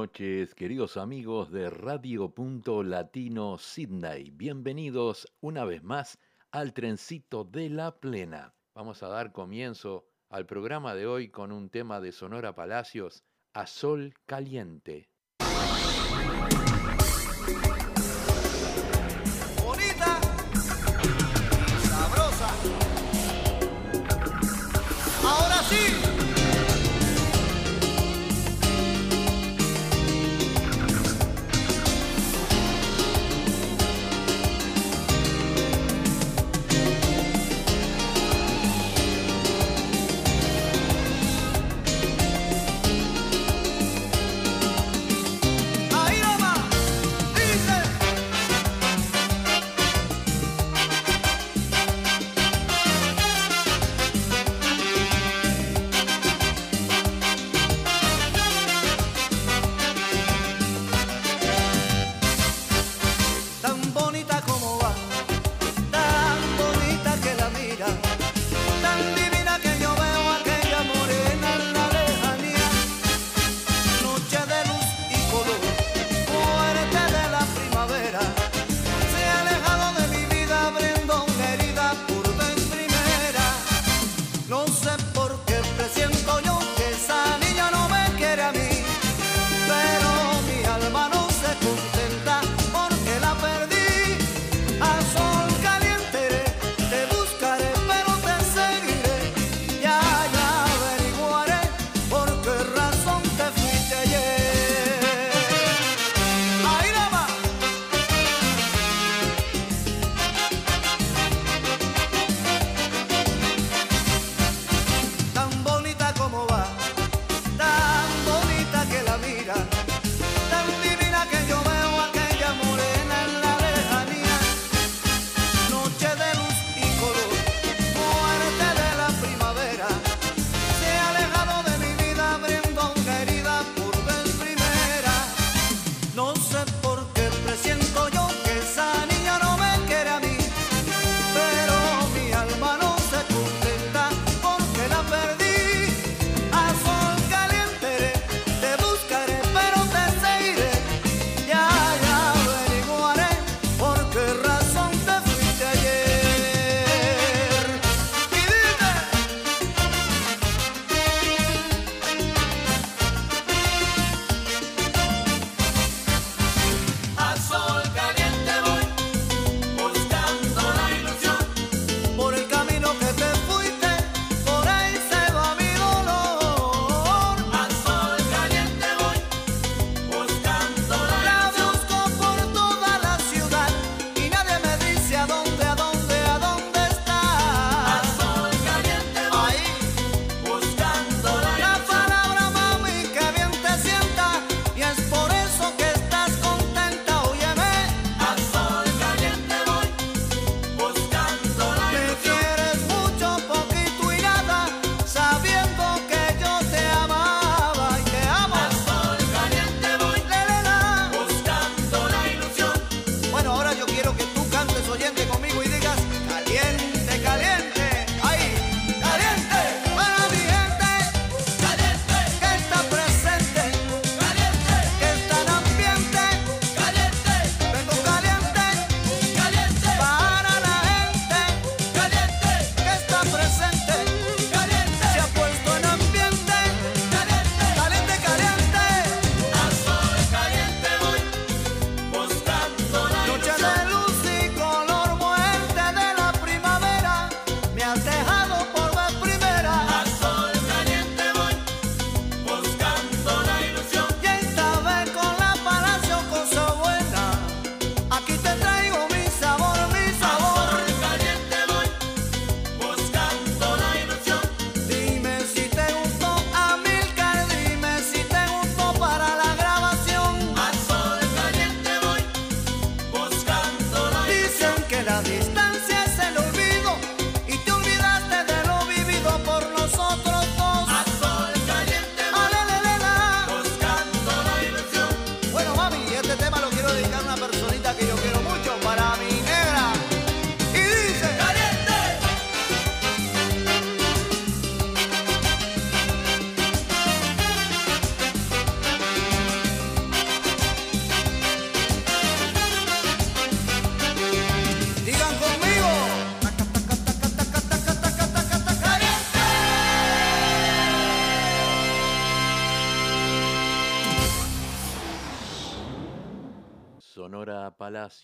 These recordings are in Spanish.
noches, queridos amigos de Radio Punto Latino Sydney. Bienvenidos una vez más al trencito de la plena. Vamos a dar comienzo al programa de hoy con un tema de Sonora Palacios, A Sol Caliente.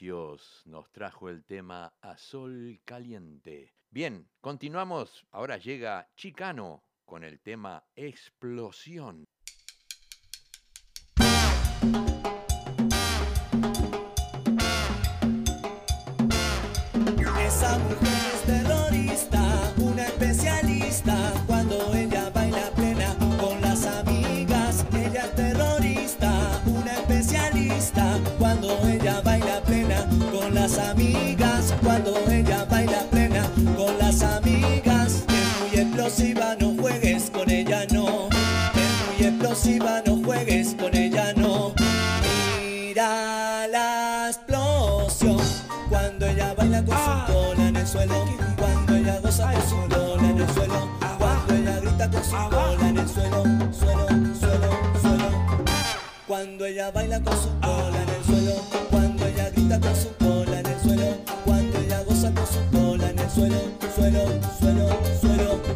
Palacios nos trajo el tema A Sol Caliente. Bien, continuamos. Ahora llega Chicano con el tema Explosión. Explosiva, no juegues con ella, no. Mira la explosión cuando ella baila con su cola en el suelo. Cuando ella goza con su cola en el suelo. Cuando ella grita con su cola en el suelo. Suelo, suelo, suelo. Cuando ella baila con su cola en el suelo. Cuando ella grita con su cola en el suelo. Cuando ella goza con su cola en el suelo. Suelo, suelo, suelo.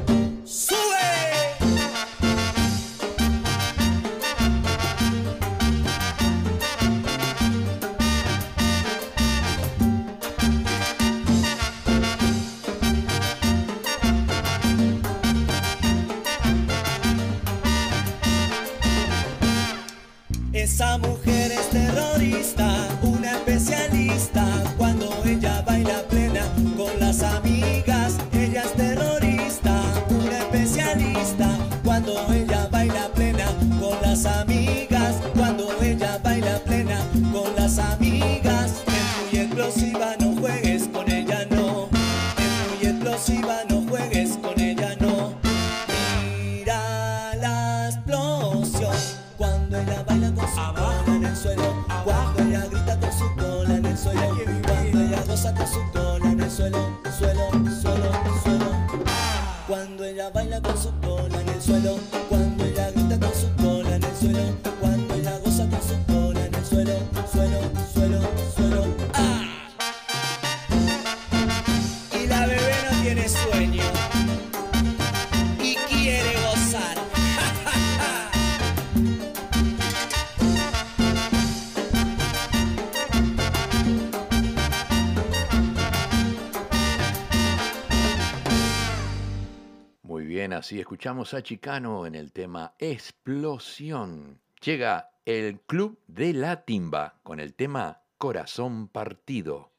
Bien, así escuchamos a Chicano en el tema Explosión. Llega el Club de la Timba con el tema Corazón Partido.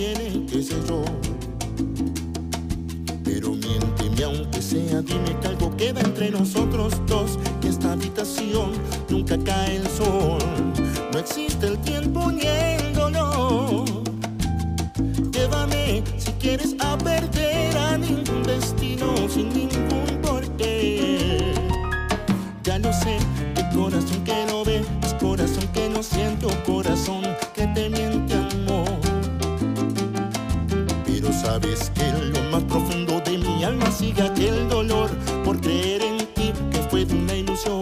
Se detiene, qué sé yo. Pero miénteme aunque sea, dime que algo queda entre nosotros dos, que esta habitación nunca cae el sol, no existe el tiempo ni el dolor. Llévame si quieres a perder a ningún destino sin ningún porqué. Ya lo sé, que corazón que no ve, es corazón que no siento, corazón que te miente sabes que lo más profundo de mi alma sigue aquel dolor por creer en ti que fue una ilusión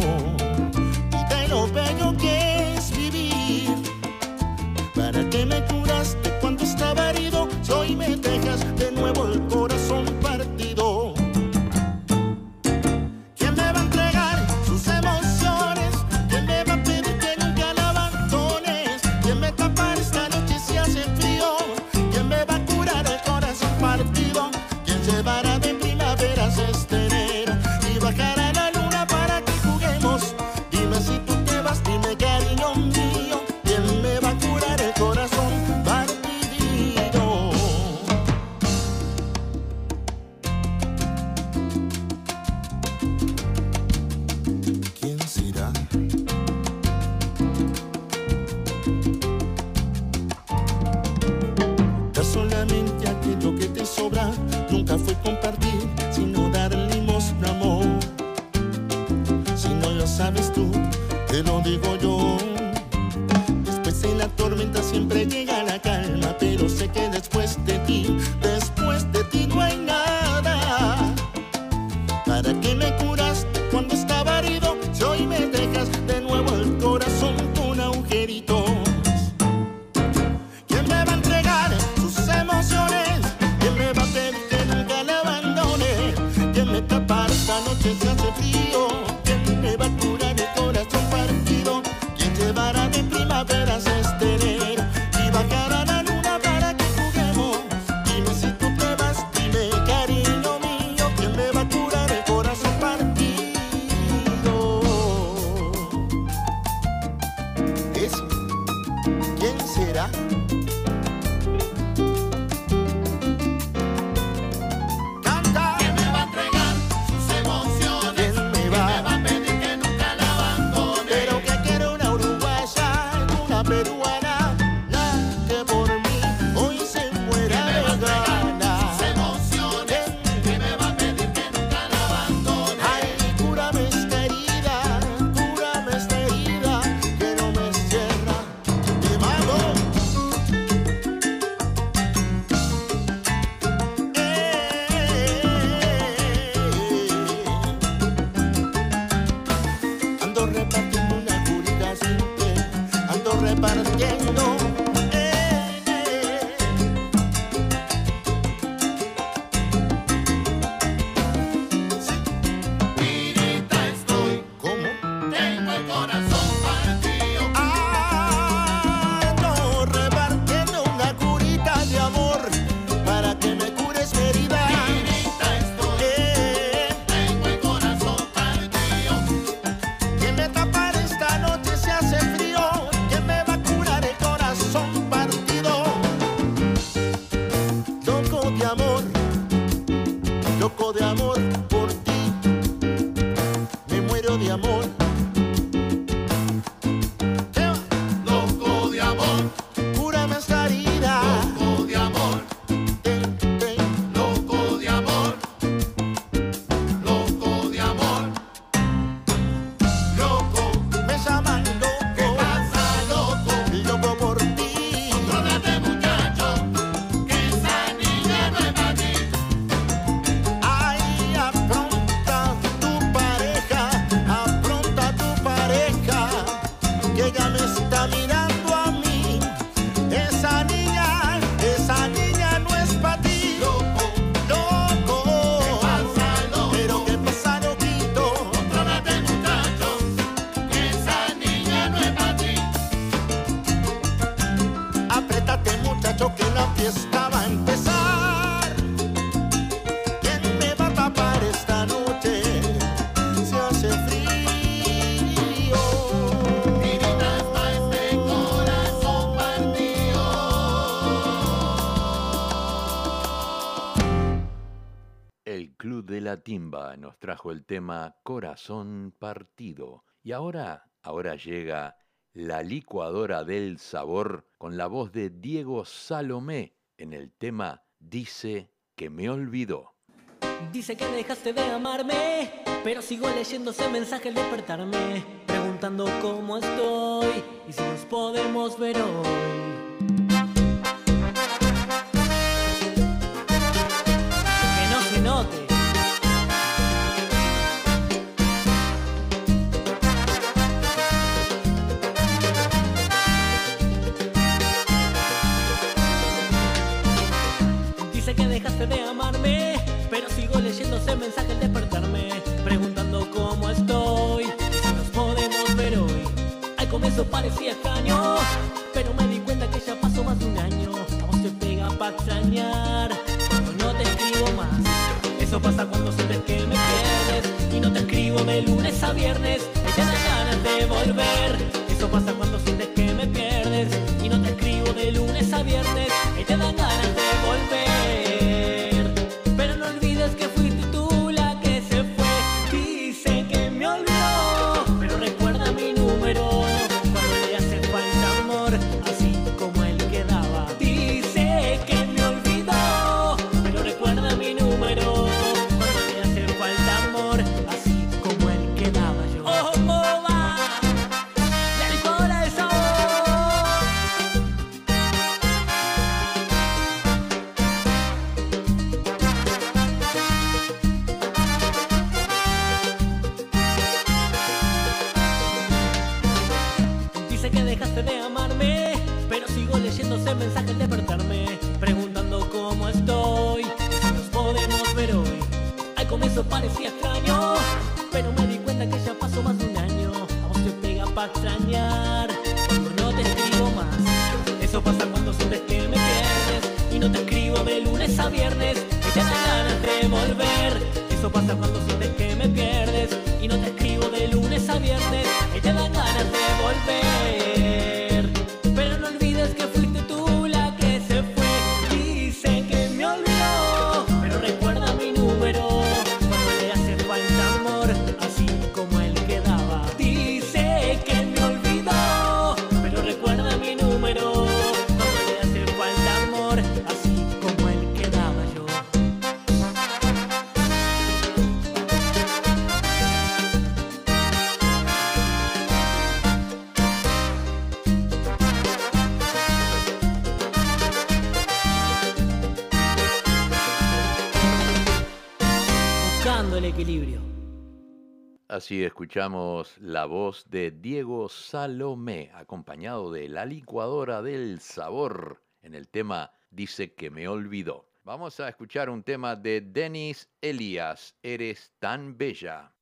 Timba nos trajo el tema Corazón Partido. Y ahora, ahora llega la licuadora del sabor con la voz de Diego Salomé en el tema Dice que me olvidó. Dice que dejaste de amarme, pero sigo leyendo ese mensaje al despertarme, preguntando cómo estoy y si nos podemos ver hoy. Parecía extraño, pero me di cuenta que ya pasó más de un año. A vos te pega para extrañar, cuando no te escribo más. Eso pasa cuando sientes que me quieres y no te escribo de lunes a viernes. Y te dan ganas de volver. así escuchamos la voz de Diego Salomé, acompañado de la licuadora del sabor, en el tema Dice que me olvidó. Vamos a escuchar un tema de Denis Elias, Eres tan bella.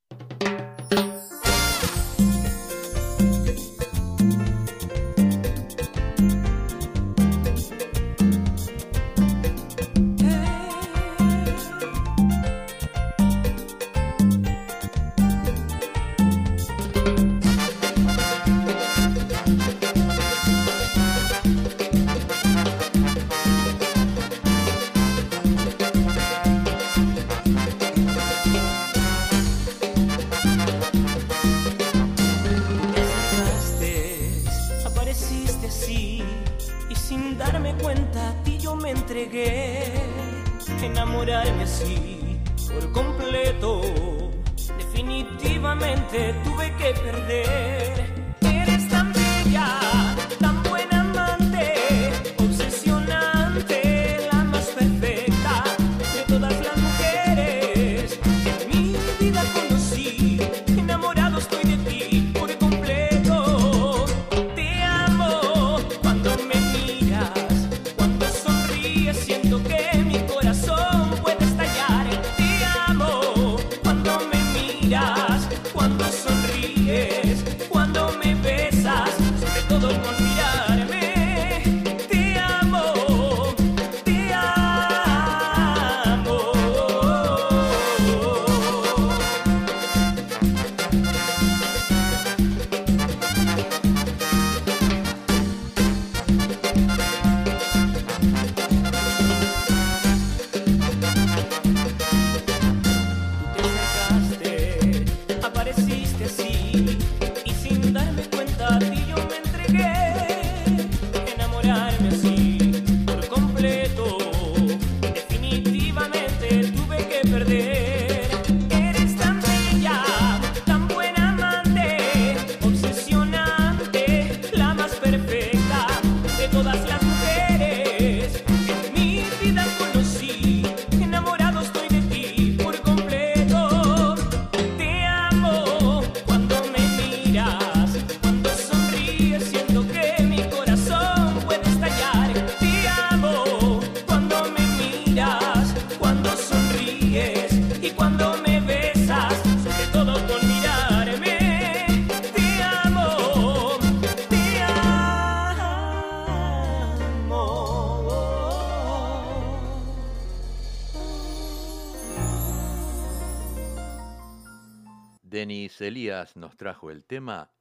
alegre.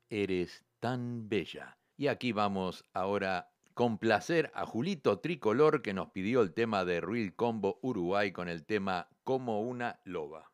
Eres tan bella. Y aquí vamos ahora con placer a Julito Tricolor que nos pidió el tema de Real Combo Uruguay con el tema Como una loba.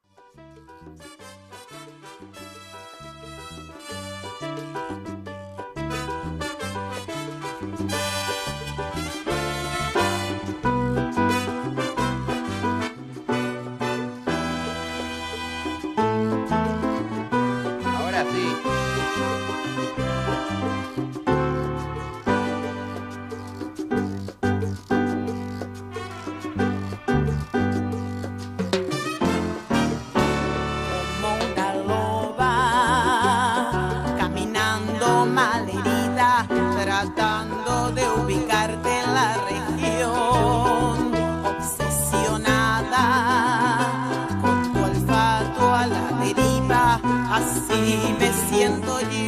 the.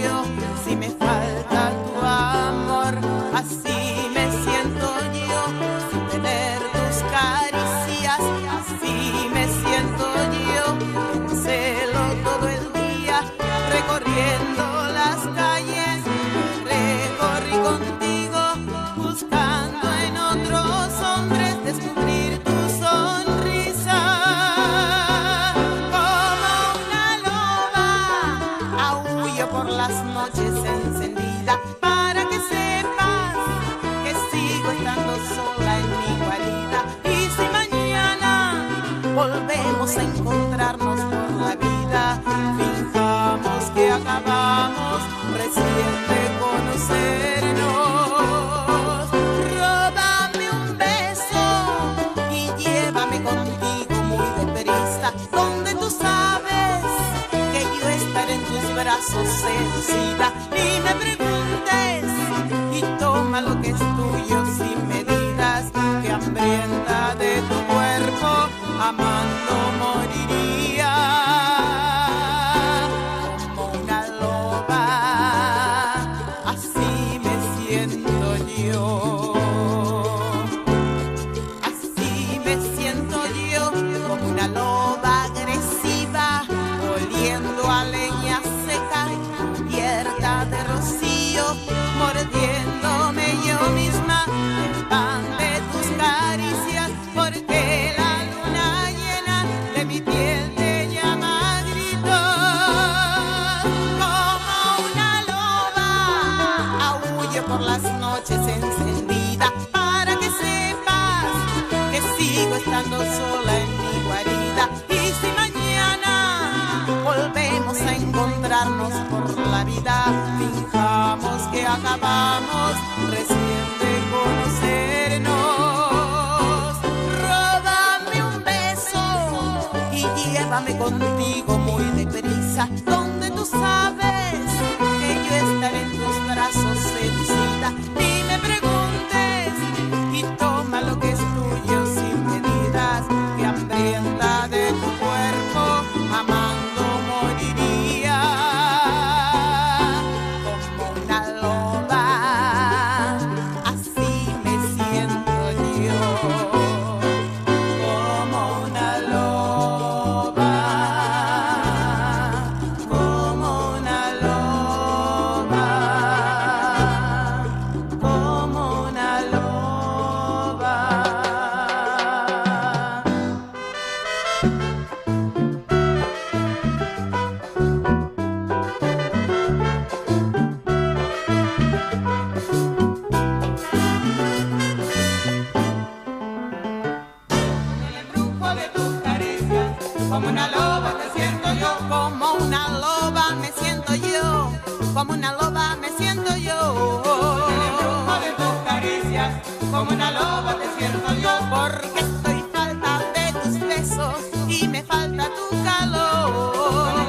y me falta tu calor. Con el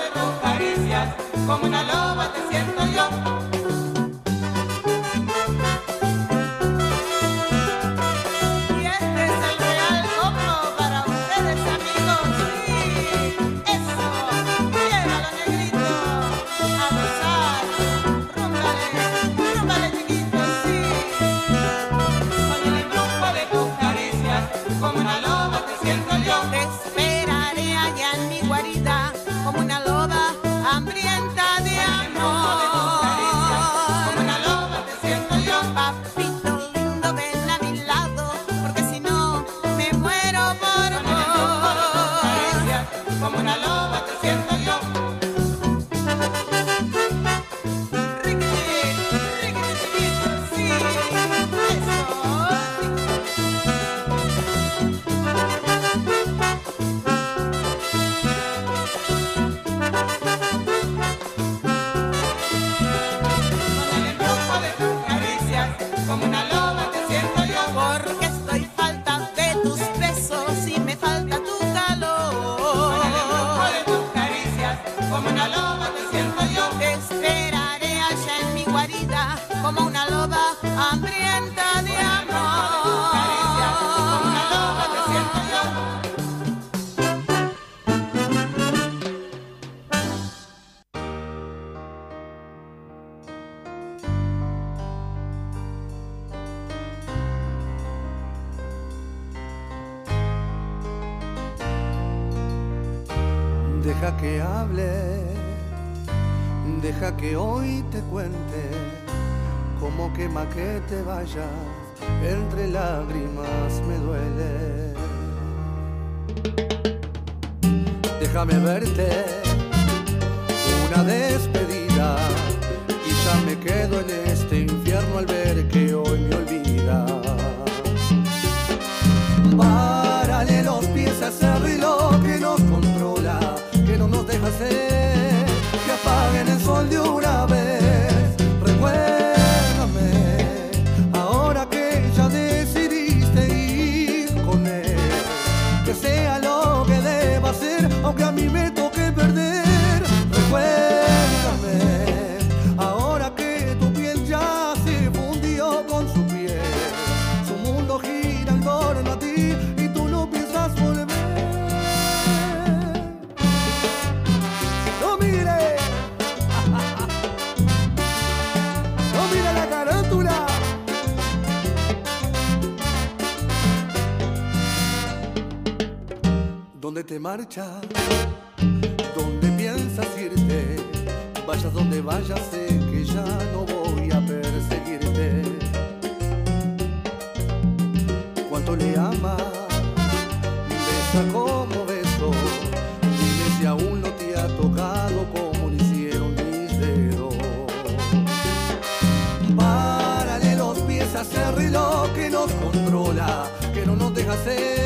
de tus caricias, como una loba te siento yo. Deja que hable, deja que hoy te cuente cómo quema que te vayas, entre lágrimas me duele. Déjame verte una despedida y ya me quedo en este infierno al ver que hoy hacer. donde te marchas, donde piensas irte, vayas donde vayas, sé que ya no voy a perseguirte. Cuánto le amas, besa como beso, dime si aún no te ha tocado como lo hicieron mis dedos. Párale los pies a ese reloj que nos controla, que no nos deja ser.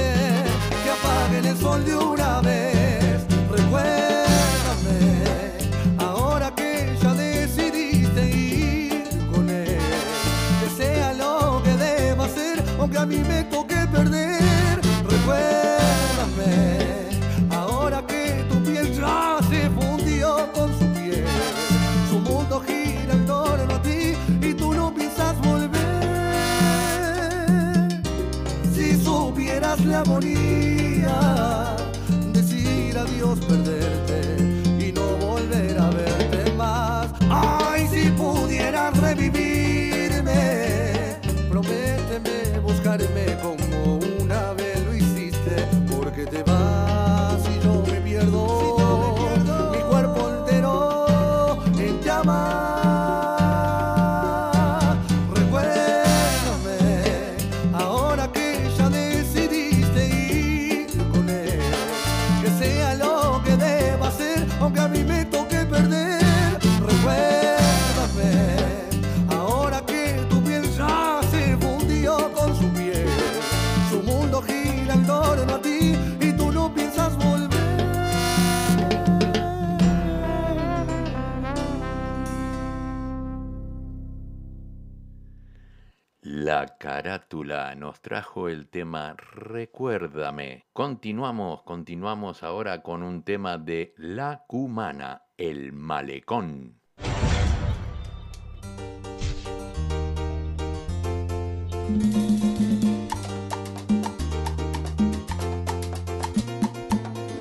Nos trajo el tema Recuérdame. Continuamos, continuamos ahora con un tema de La Cumana, el malecón.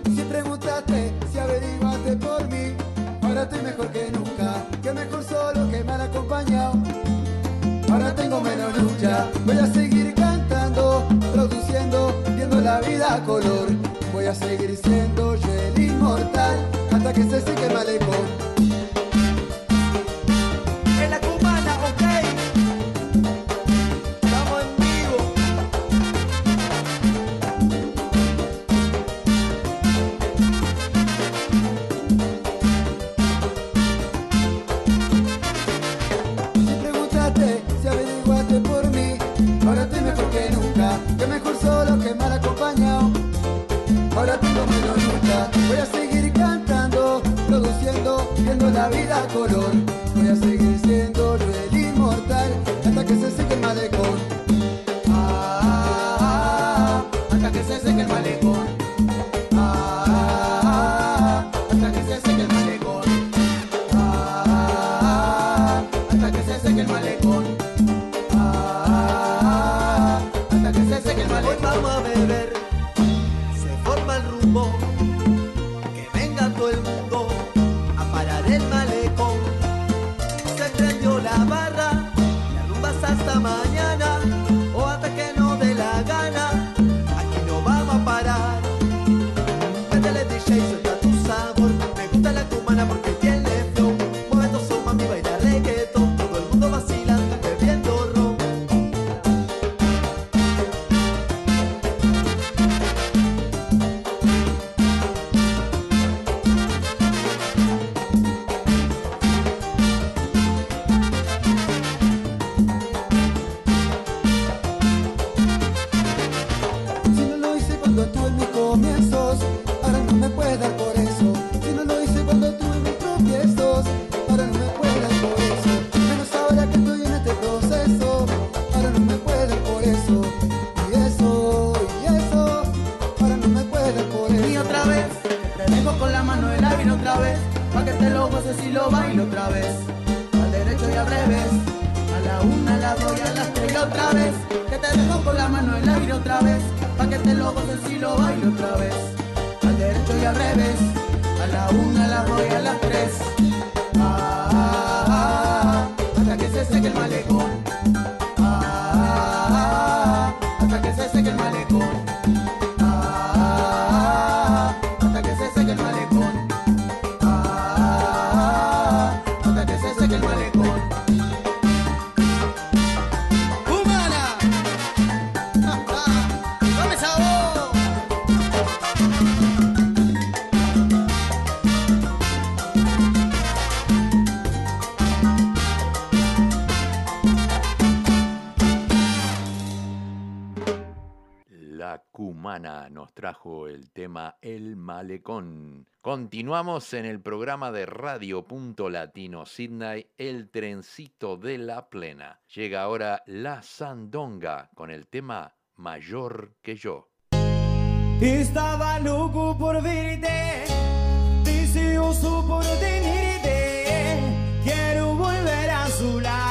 Si preguntaste, si averiguaste por mí, ahora estoy mejor que nunca, que mejor solo que mal acompañado. Ahora tengo menos lucha, voy a vida color. Voy a seguir siendo yo el inmortal hasta que se seque el malecón. malecón. Continuamos en el programa de Radio Punto Latino Sydney, El Trencito de la Plena. Llega ahora La Sandonga con el tema Mayor que yo. Estaba loco por verte, deseoso por tenerte, quiero volver a su lado.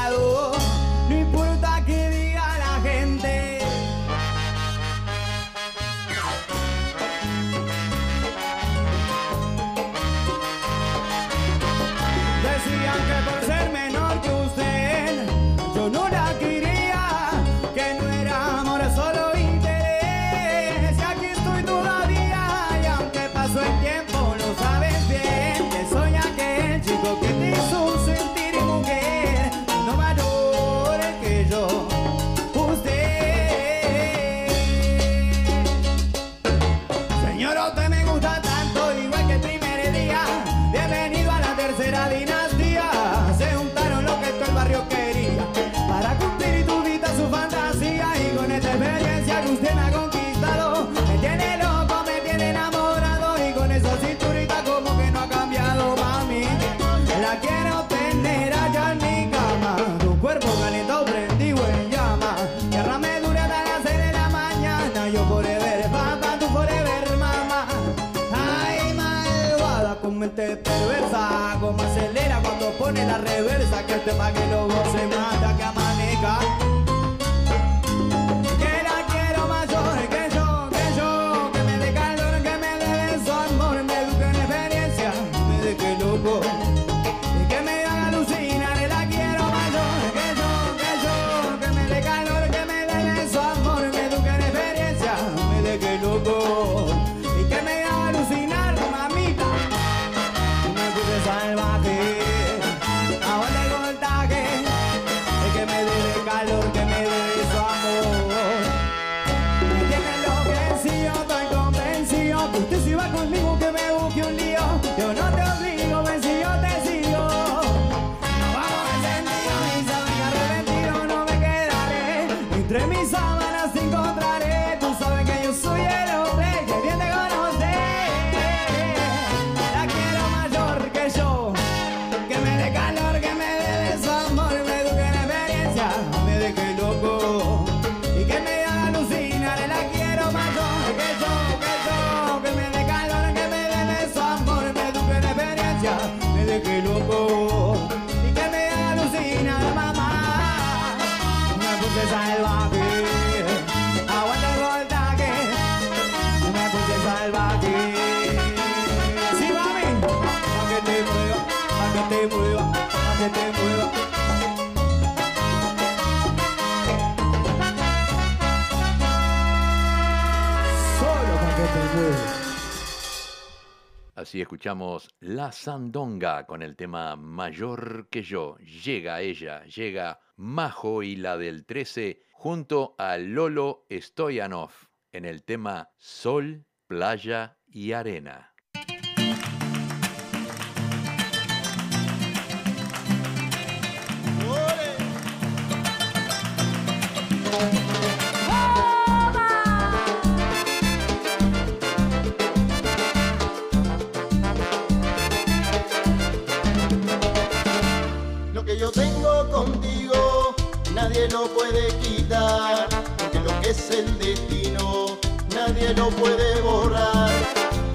Pone la reversa que este pa' que no se mata, que amanezca. Usted se va conmigo que me Así escuchamos La Sandonga con el tema Mayor que yo. Llega ella, llega Majo y la del 13 junto a Lolo Stoyanov en el tema Sol, Playa y Arena. puede quitar, porque lo que es el destino nadie lo puede borrar.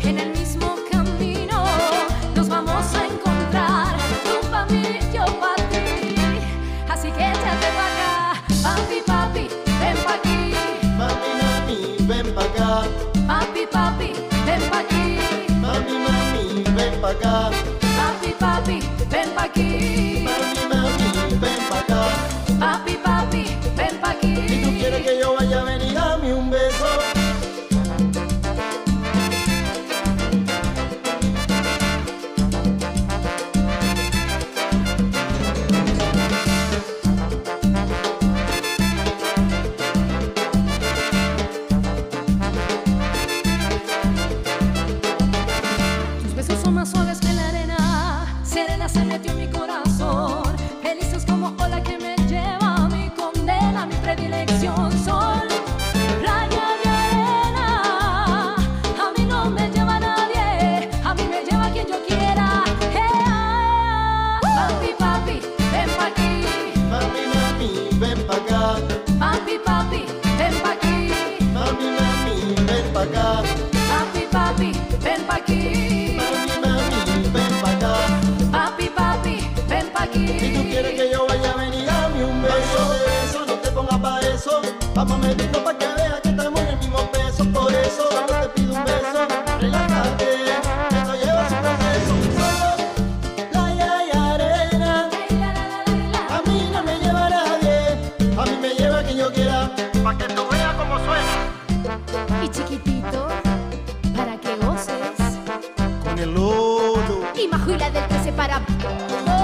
En el mismo camino nos vamos a encontrar, tú para mí, yo para ti, así que échate para acá, papi, papi, ven para aquí. Mami, mami, ven para acá. Papi, papi, ven para aquí. Mami, mami, ven para acá. Papi, papi, ven para aquí. Mami, mami, ven para acá. Papi, papi. separar.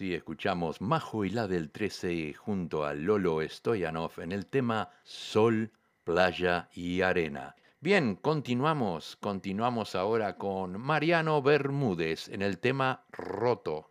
Así escuchamos Majo y la del 13 junto a Lolo Stoyanov en el tema Sol, Playa y Arena. Bien, continuamos, continuamos ahora con Mariano Bermúdez en el tema Roto.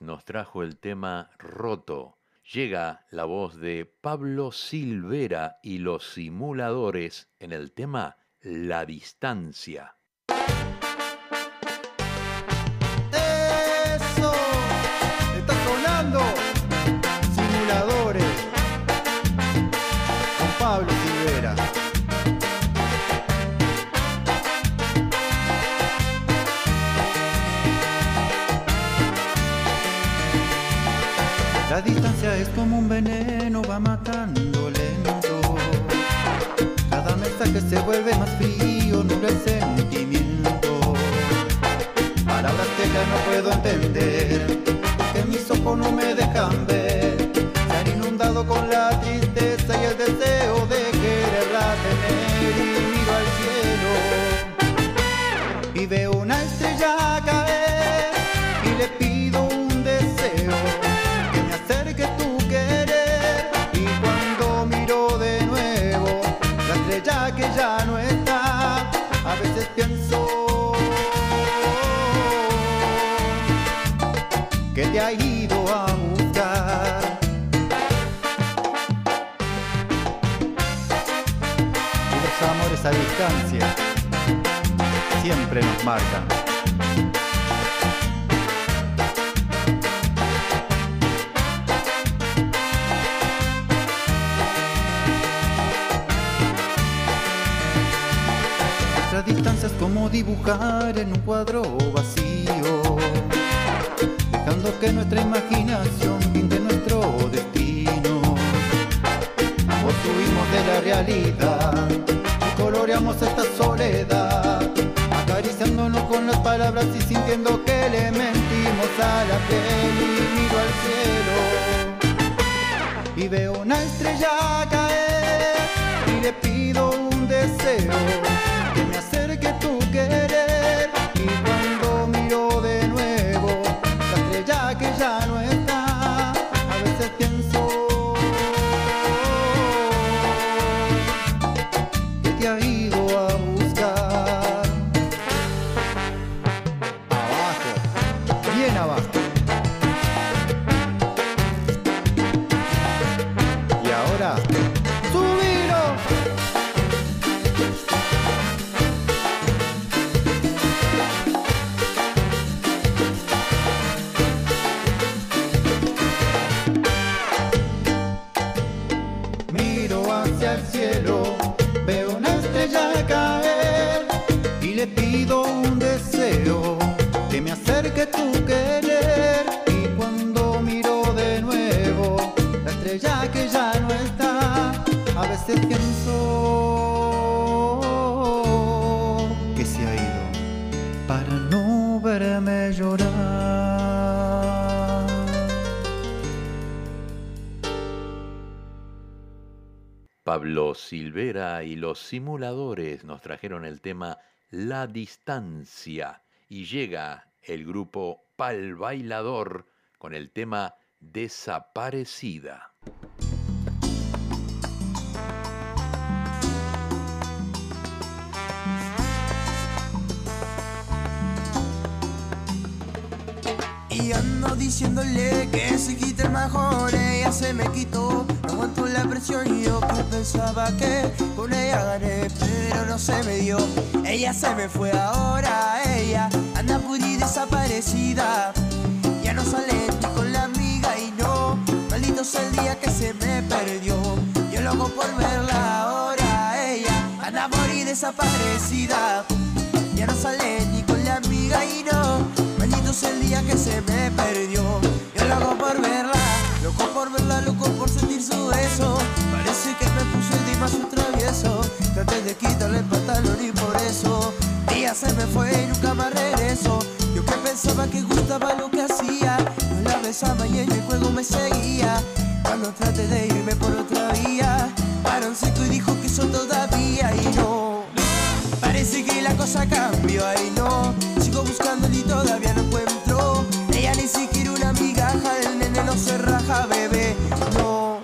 Nos trajo el tema Roto. Llega la voz de Pablo Silvera y los simuladores en el tema La distancia. Se vuelve más frío, nubla el sentimiento. Palabras que ya no puedo entender, que mis ojos no me siempre nos marcan. Nuestra distancia es como dibujar en un cuadro vacío, dejando que nuestra imaginación pinte nuestro destino. Construimos de la realidad y coloreamos esta soledad, acariciándonos con las palabras y sintiendo que le mentimos a la piel y miro al cielo y veo una estrella caer Pablo Silvera y los simuladores nos trajeron el tema La distancia y llega el grupo Pal Bailador con el tema Desaparecida. Y ando diciéndole que se quite el majón, ella se me quitó, no aguanto la presión y yo que pensaba que con ella gané, pero no se me dio. Ella se me fue ahora, ella anda puri desaparecida, ya no sale ni con la amiga y no, maldito sea el día que se me perdió. Yo loco por verla ahora, ella anda puri desaparecida. Ya no sale ni con la amiga y no El día que se me perdió. Yo loco por verla Loco por verla, loco por sentir su beso. Parece que me puso encima su travieso. Traté de quitarle el pantalón y por eso Ella se me fue y nunca más regresó Yo que pensaba que gustaba lo que hacía No la besaba y en el juego me seguía. Cuando traté de irme por otra vía Paró en seco y dijo que eso todavía y no. Parece que la cosa cambió, ay no. Sigo buscando y todavía no no se raja, bebé No,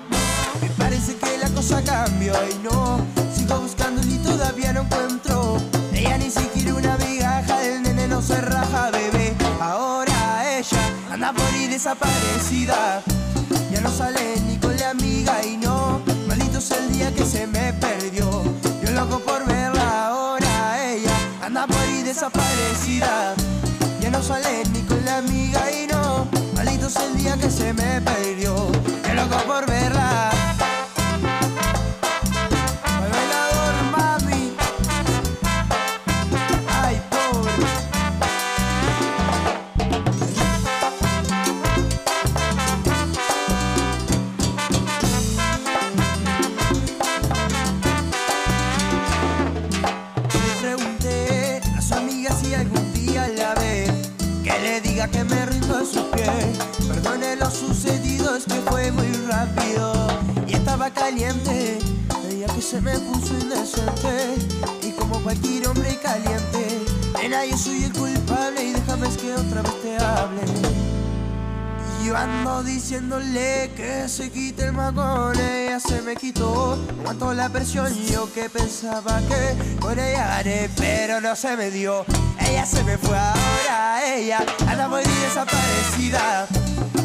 me parece que la cosa cambió, ay no Sigo buscando y todavía no encuentro Ella ni siquiera una migaja del nene no se raja, bebé Ahora anda por ahí desaparecida. Ya no sale ni con la amiga y no, maldito es el día que se me perdió. Yo loco por verla ahora, ella anda por ahí desaparecida. Ya no sale día que se me perdió. Yo loco por verla. Nena, yo soy el culpable Y déjame que otra vez te hable Yo ando diciéndole que se quite el magón, ella se me quitó. Aguantó la presión, yo que pensaba que por ella gané, pero no se me dio. Ella se me fue ahora, ella anda muy desaparecida.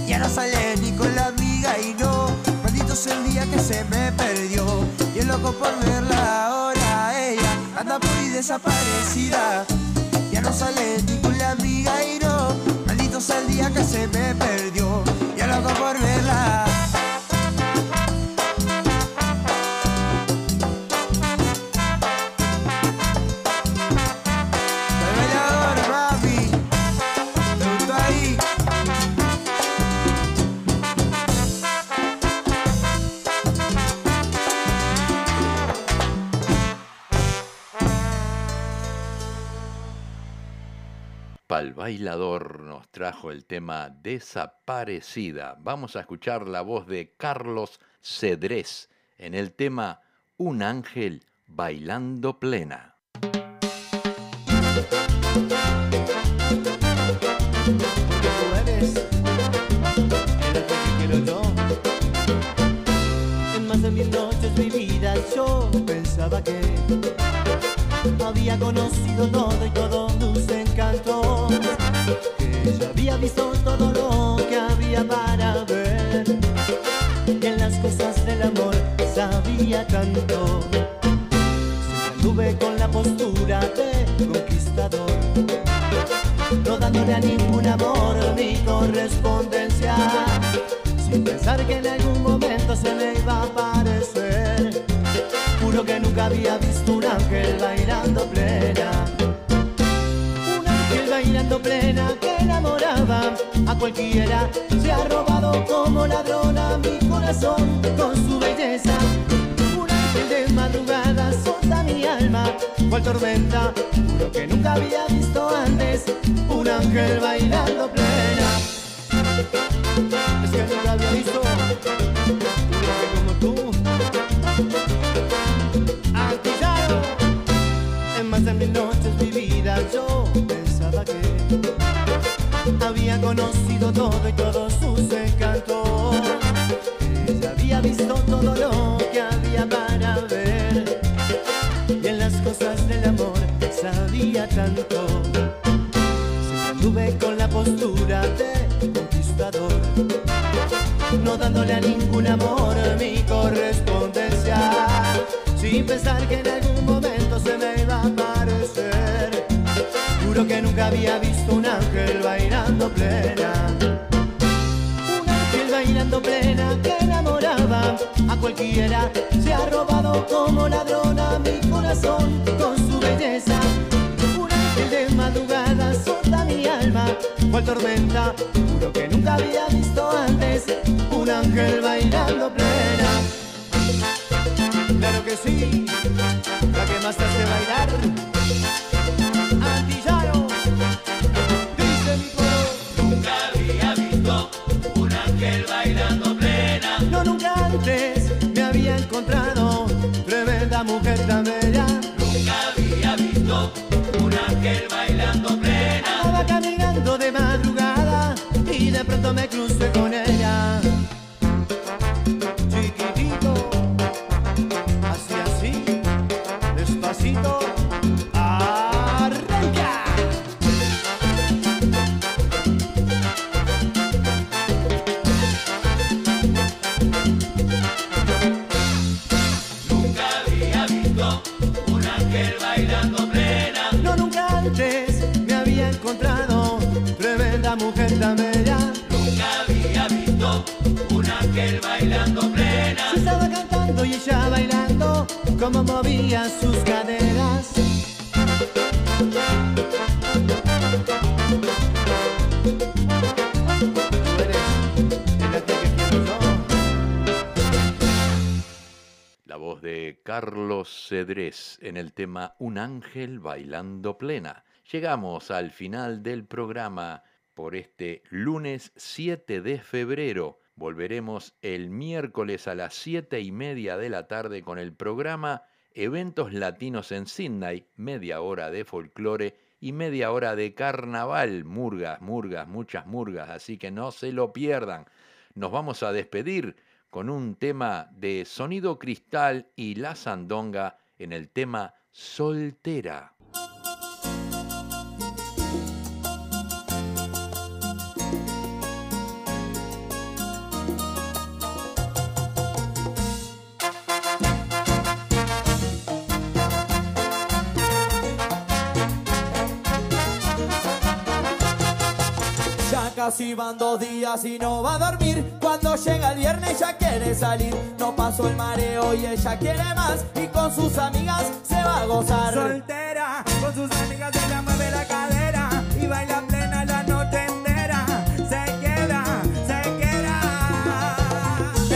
Ya no sale ni con la amiga y no, maldito es el día que se me perdió. Y el loco por verla ahora, ella anda muy desaparecida. No sale la amiga y no, maldito sea el día que se me perdió. Ya loco por verla. Pal Bailador nos trajo el tema Desaparecida. Vamos a escuchar la voz de Carlos Cedrés en el tema Un ángel bailando plena. En más de mil noches yo pensaba que había conocido todo y todo tus encantos. Que ya había visto todo lo que había para ver. Que en las cosas del amor sabía tanto. Siempre anduve con la postura de conquistador no dándole a ningún amor ni correspondencia, sin pensar que en algún momento se me iba a aparecer. Que nunca había visto un ángel bailando plena. Un ángel bailando plena que enamoraba a cualquiera. Se ha robado como ladrona mi corazón con su belleza. Un ángel de madrugada solta mi alma, cual tormenta. Juro que nunca había visto antes un ángel bailando plena. Conocido todo y todos sus encantos. Ya había visto todo lo que había para ver. Y en las cosas del amor sabía tanto. Siempre anduve con la postura de conquistador. No dándole a ningún amor mi correspondencia. Sin pensar que en algún momento se me iba a aparecer. Juro que nunca había visto un ángel bailando plena. Un ángel bailando plena que enamoraba a cualquiera. Se ha robado como ladrona mi corazón con su belleza. Un ángel de madrugada solta mi alma, cual tormenta. Juro que nunca había visto antes un ángel bailando plena. Claro que sí, la que más te hace bailar. Y Carlos Cedrés en el tema Un ángel bailando plena. Llegamos al final del programa por este lunes 7 de febrero. Volveremos el miércoles a las 7 y media de la tarde con el programa Eventos Latinos en Sydney, media hora de folclore y media hora de carnaval. Murgas, murgas, muchas murgas, así que no se lo pierdan. Nos vamos a despedir con un tema de Sonido Cristal y La Sandonga en el tema Soltera. Casi van dos días y no va a dormir. Cuando llega el viernes ya quiere salir. No pasó el mareo y ella quiere más. Y con sus amigas se va a gozar. Soltera, con sus amigas ella mueve la cadera y baila plena la noche entera. Se queda, se queda.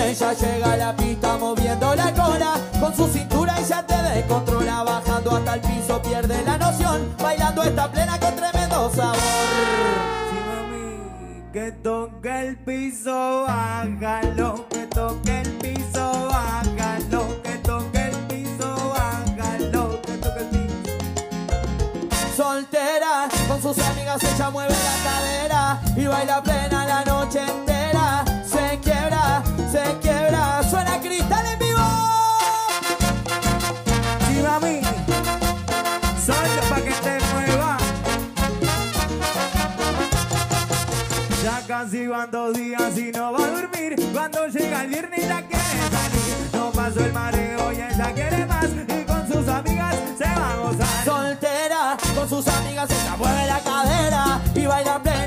Ella llega a la pista moviendo la cola. Con su cintura ella te descontrola. Bajando hasta el piso pierde la noción. Bailando esta plena con que toque el piso, bájalo. Que toque el piso, bájalo. Que toque el piso, bájalo. Que toque el piso. Soltera, con sus amigas ella mueve la cadera y baila plena la noche entera. Se quiebra, se quiebra, suena cristal Casi van dos días y no va a dormir. Cuando llega el viernes ya quiere salir. No pasó el mareo y ella quiere más. Y con sus amigas se va a gozar. Soltera, con sus amigas ella mueve la cadera y baila plena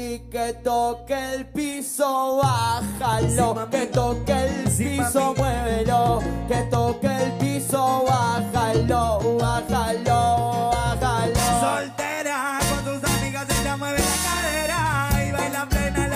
Y que toque el piso, bájalo. Que toque el piso, muévelo. Que toque el piso, bájalo, bájalo, bájalo. Soltera, con sus amigas ella mueve la cadera y baila plena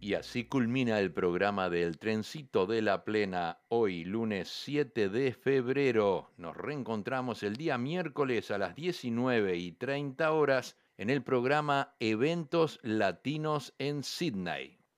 Y así culmina el programa del Trencito de la Plena hoy, lunes 7 de febrero. Nos reencontramos el día miércoles a las 19 y 30 horas en el programa Eventos Latinos en Sydney.